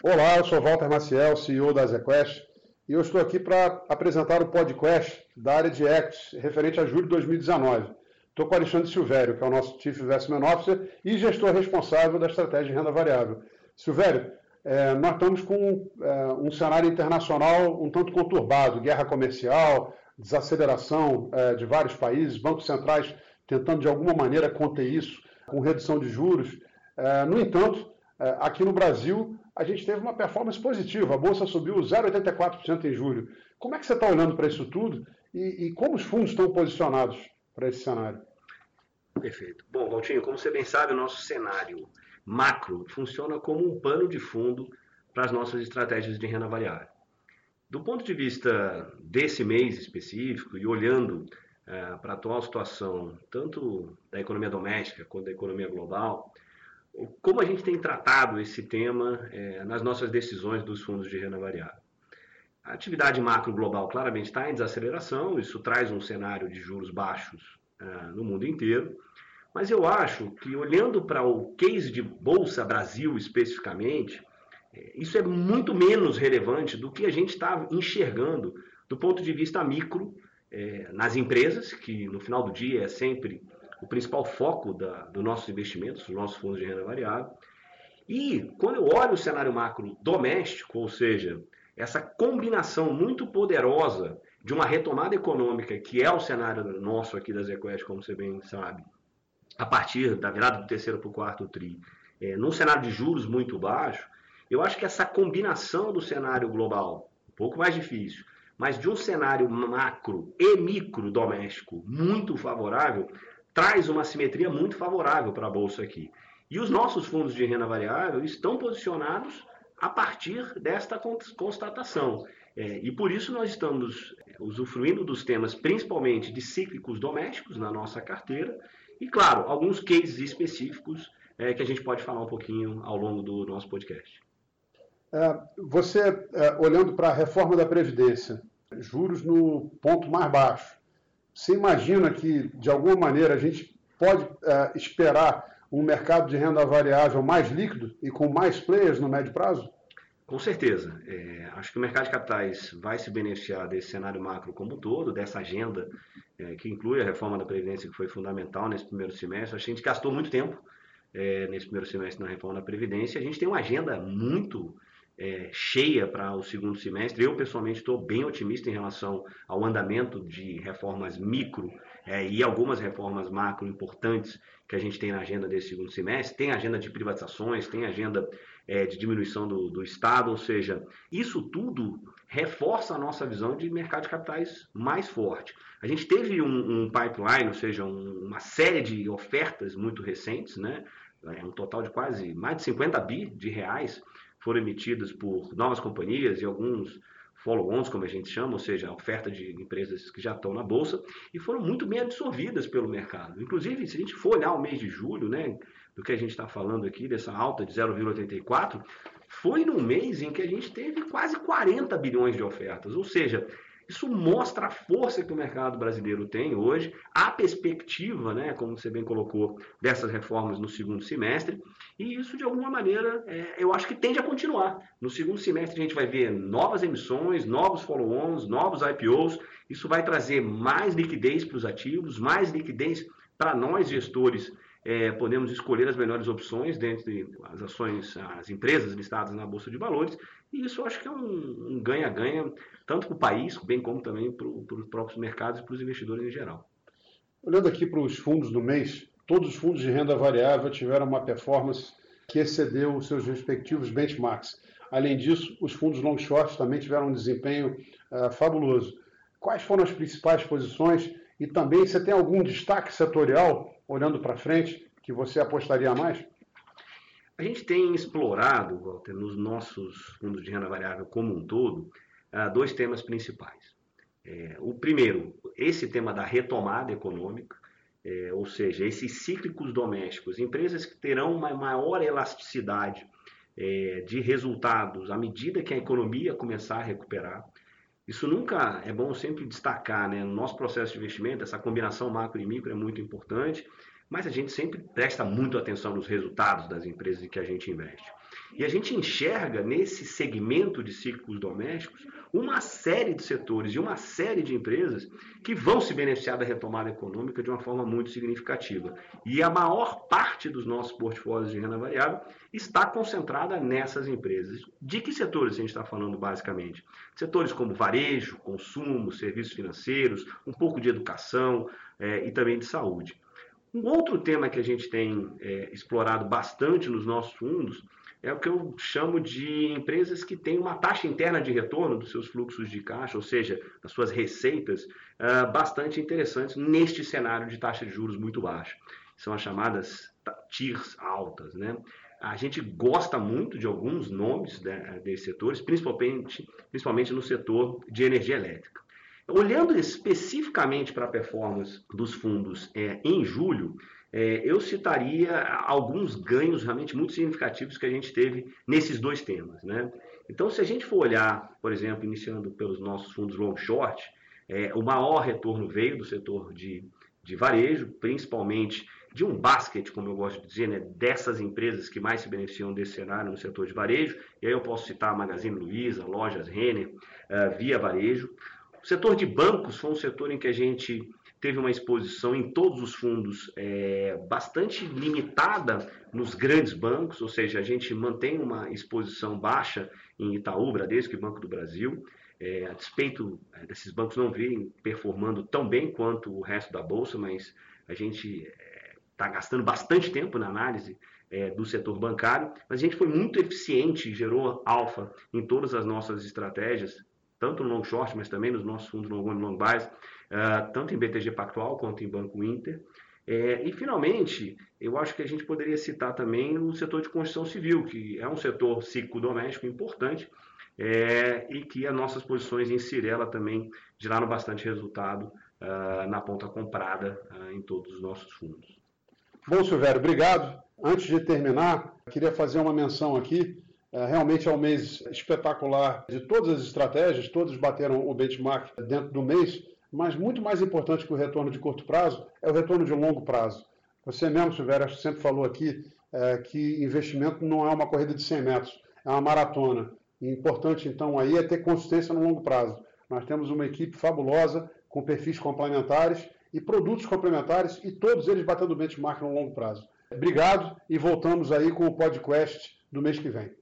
Olá, eu sou Walter Maciel, CEO da ZQuest, e eu estou aqui para apresentar o podcast da área de Equities, referente a julho de 2019. Estou com o Alexandre Silvério, que é o nosso Chief Investment Officer e gestor responsável da estratégia de renda variável. Silvério, é, nós estamos com é, um cenário internacional um tanto conturbado, guerra comercial, desaceleração é, de vários países, bancos centrais tentando de alguma maneira conter isso com redução de juros. É, no entanto, é, aqui no Brasil, a gente teve uma performance positiva. A Bolsa subiu 0,84% em julho. Como é que você está olhando para isso tudo e, e, como os fundos estão posicionados para esse cenário? Perfeito. Bom, Valtinho, como você bem sabe, o nosso cenário macro funciona como um pano de fundo para as nossas estratégias de renda variável. Do ponto de vista desse mês específico e olhando é, para a atual situação, tanto da economia doméstica quanto da economia global, como a gente tem tratado esse tema é, nas nossas decisões dos fundos de renda variável? A atividade macro global claramente está em desaceleração, isso traz um cenário de juros baixos é, no mundo inteiro, mas eu acho que olhando para o case de Bolsa Brasil especificamente, é, isso é muito menos relevante do que a gente está enxergando do ponto de vista micro é, nas empresas, que no final do dia é sempre o principal foco da, do nossos investimentos, dos nossos fundos de renda variável. E quando eu olho o cenário macro doméstico, ou seja, essa combinação muito poderosa de uma retomada econômica, que é o cenário nosso aqui da ZQuest, como você bem sabe, a partir da virada do terceiro para o quarto TRI, é, num cenário de juros muito baixo, eu acho que essa combinação do cenário global, um pouco mais difícil, mas de um cenário macro e micro doméstico muito favorável, traz uma simetria muito favorável para a Bolsa aqui. E os nossos fundos de renda variável estão posicionados a partir desta constatação. É, e por isso nós estamos usufruindo dos temas principalmente de cíclicos domésticos na nossa carteira e, claro, alguns cases específicos é, que a gente pode falar um pouquinho ao longo do nosso podcast. É, você, é, olhando para a reforma da Previdência, juros no ponto mais baixo, você imagina que, de alguma maneira, a gente pode é, esperar um mercado de renda variável mais líquido e com mais players no médio prazo? Com certeza. É, acho que o mercado de capitais vai se beneficiar desse cenário macro como um todo, dessa agenda é, que inclui a reforma da Previdência, que foi fundamental nesse primeiro semestre. Acho que a gente gastou muito tempo é, nesse primeiro semestre na reforma da Previdência. A gente tem uma agenda muito é, cheia para o segundo semestre. Eu, pessoalmente, estou bem otimista em relação ao andamento de reformas micro é, e algumas reformas macro importantes que a gente tem na agenda desse segundo semestre. Tem agenda de privatizações, tem agenda é, de diminuição do, do Estado, ou seja, isso tudo reforça a nossa visão de mercado de capitais mais forte. A gente teve um, um pipeline, ou seja, um, uma série de ofertas muito recentes, né? É um total de quase mais de 50 bi de reais foram emitidos por novas companhias e alguns follow-ons, como a gente chama, ou seja, a oferta de empresas que já estão na bolsa, e foram muito bem absorvidas pelo mercado. Inclusive, se a gente for olhar o mês de julho, né, do que a gente está falando aqui, dessa alta de 0,84, foi no mês em que a gente teve quase 40 bilhões de ofertas, ou seja, isso mostra a força que o mercado brasileiro tem hoje, a perspectiva, né, como você bem colocou, dessas reformas no segundo semestre, e isso, de alguma maneira, é, eu acho que tende a continuar. No segundo semestre, a gente vai ver novas emissões, novos follow-ons, novos IPOs. Isso vai trazer mais liquidez para os ativos, mais liquidez para nós, gestores, é, podemos escolher as melhores opções dentre as ações, as empresas listadas na Bolsa de Valores, e isso eu acho que é um ganha-ganha, tanto para o país, bem como também para, os próprios mercados e para os investidores em geral. Olhando aqui para os fundos do mês, todos os fundos de renda variável tiveram uma performance que excedeu os seus respectivos benchmarks. Além disso, os fundos long short também tiveram um desempenho uh, fabuloso. Quais foram as principais posições e também você tem algum destaque setorial, olhando para frente, que você apostaria mais? A gente tem explorado, Walter, nos nossos fundos de renda variável como um todo, ah, dois temas principais. É, o primeiro, esse tema da retomada econômica, é, ou seja, esses cíclicos domésticos, empresas que terão uma maior elasticidade é, de resultados à medida que a economia começar a recuperar. Isso nunca é bom sempre destacar, né? No nosso processo de investimento, essa combinação macro e micro é muito importante, mas a gente sempre presta muito atenção nos resultados das empresas em que a gente investe. E a gente enxerga nesse segmento de ciclos domésticos uma série de setores e uma série de empresas que vão se beneficiar da retomada econômica de uma forma muito significativa. E a maior parte dos nossos portfólios de renda variável está concentrada nessas empresas. De que setores a gente está falando basicamente? Setores como varejo, consumo, serviços financeiros, um pouco de educação é, e também de saúde. Um outro tema que a gente tem é, explorado bastante nos nossos fundos é o que eu chamo de empresas que têm uma taxa interna de retorno dos seus fluxos de caixa, ou seja, das suas receitas, uh, bastante interessantes neste cenário de taxa de juros muito baixa. São as chamadas TIRs altas. Né? A gente gosta muito de alguns nomes né, desses setores, principalmente, principalmente no setor de energia elétrica. Olhando especificamente para a performance dos fundos é, em julho, é, eu citaria alguns ganhos realmente muito significativos que a gente teve nesses dois temas. Né? Então, se a gente for olhar, por exemplo, iniciando pelos nossos fundos long short, é, o maior retorno veio do setor de, de varejo, principalmente de um basket, como eu gosto de dizer, né, dessas empresas que mais se beneficiam desse cenário no setor de varejo. E aí eu posso citar a Magazine Luiza, lojas Renner, uh, Via Varejo. O setor de bancos foi um setor em que a gente teve uma exposição em todos os fundos é, bastante limitada nos grandes bancos, ou seja, a gente mantém uma exposição baixa em Itaú, Bradesco e Banco do Brasil, é, a despeito é, desses bancos não virem performando tão bem quanto o resto da bolsa, mas a gente está é, gastando bastante tempo na análise é, do setor bancário, mas a gente foi muito eficiente, gerou alfa em todas as nossas estratégias, tanto no long short, mas também nos nossos fundos long long buys, uh, tanto em BTG Pactual quanto em Banco Inter. É, e, finalmente, eu acho que a gente poderia citar também o setor de construção civil, que é um setor ciclo doméstico importante é, e que as nossas posições em Cirela também geraram bastante resultado uh, na ponta comprada uh, em todos os nossos fundos. Bom, Silvério, obrigado. Antes de terminar, queria fazer uma menção aqui realmente é um mês espetacular de todas as estratégias, todos bateram o benchmark dentro do mês, mas muito mais importante que o retorno de curto prazo é o retorno de longo prazo. Você mesmo, Silvério, sempre falou aqui é, que investimento não é uma corrida de 100 metros, é uma maratona. E importante, então, aí é ter consistência no longo prazo. Nós temos uma equipe fabulosa, com perfis complementares e produtos complementares, e todos eles batendo benchmark no longo prazo. Obrigado e voltamos aí com o podcast do mês que vem.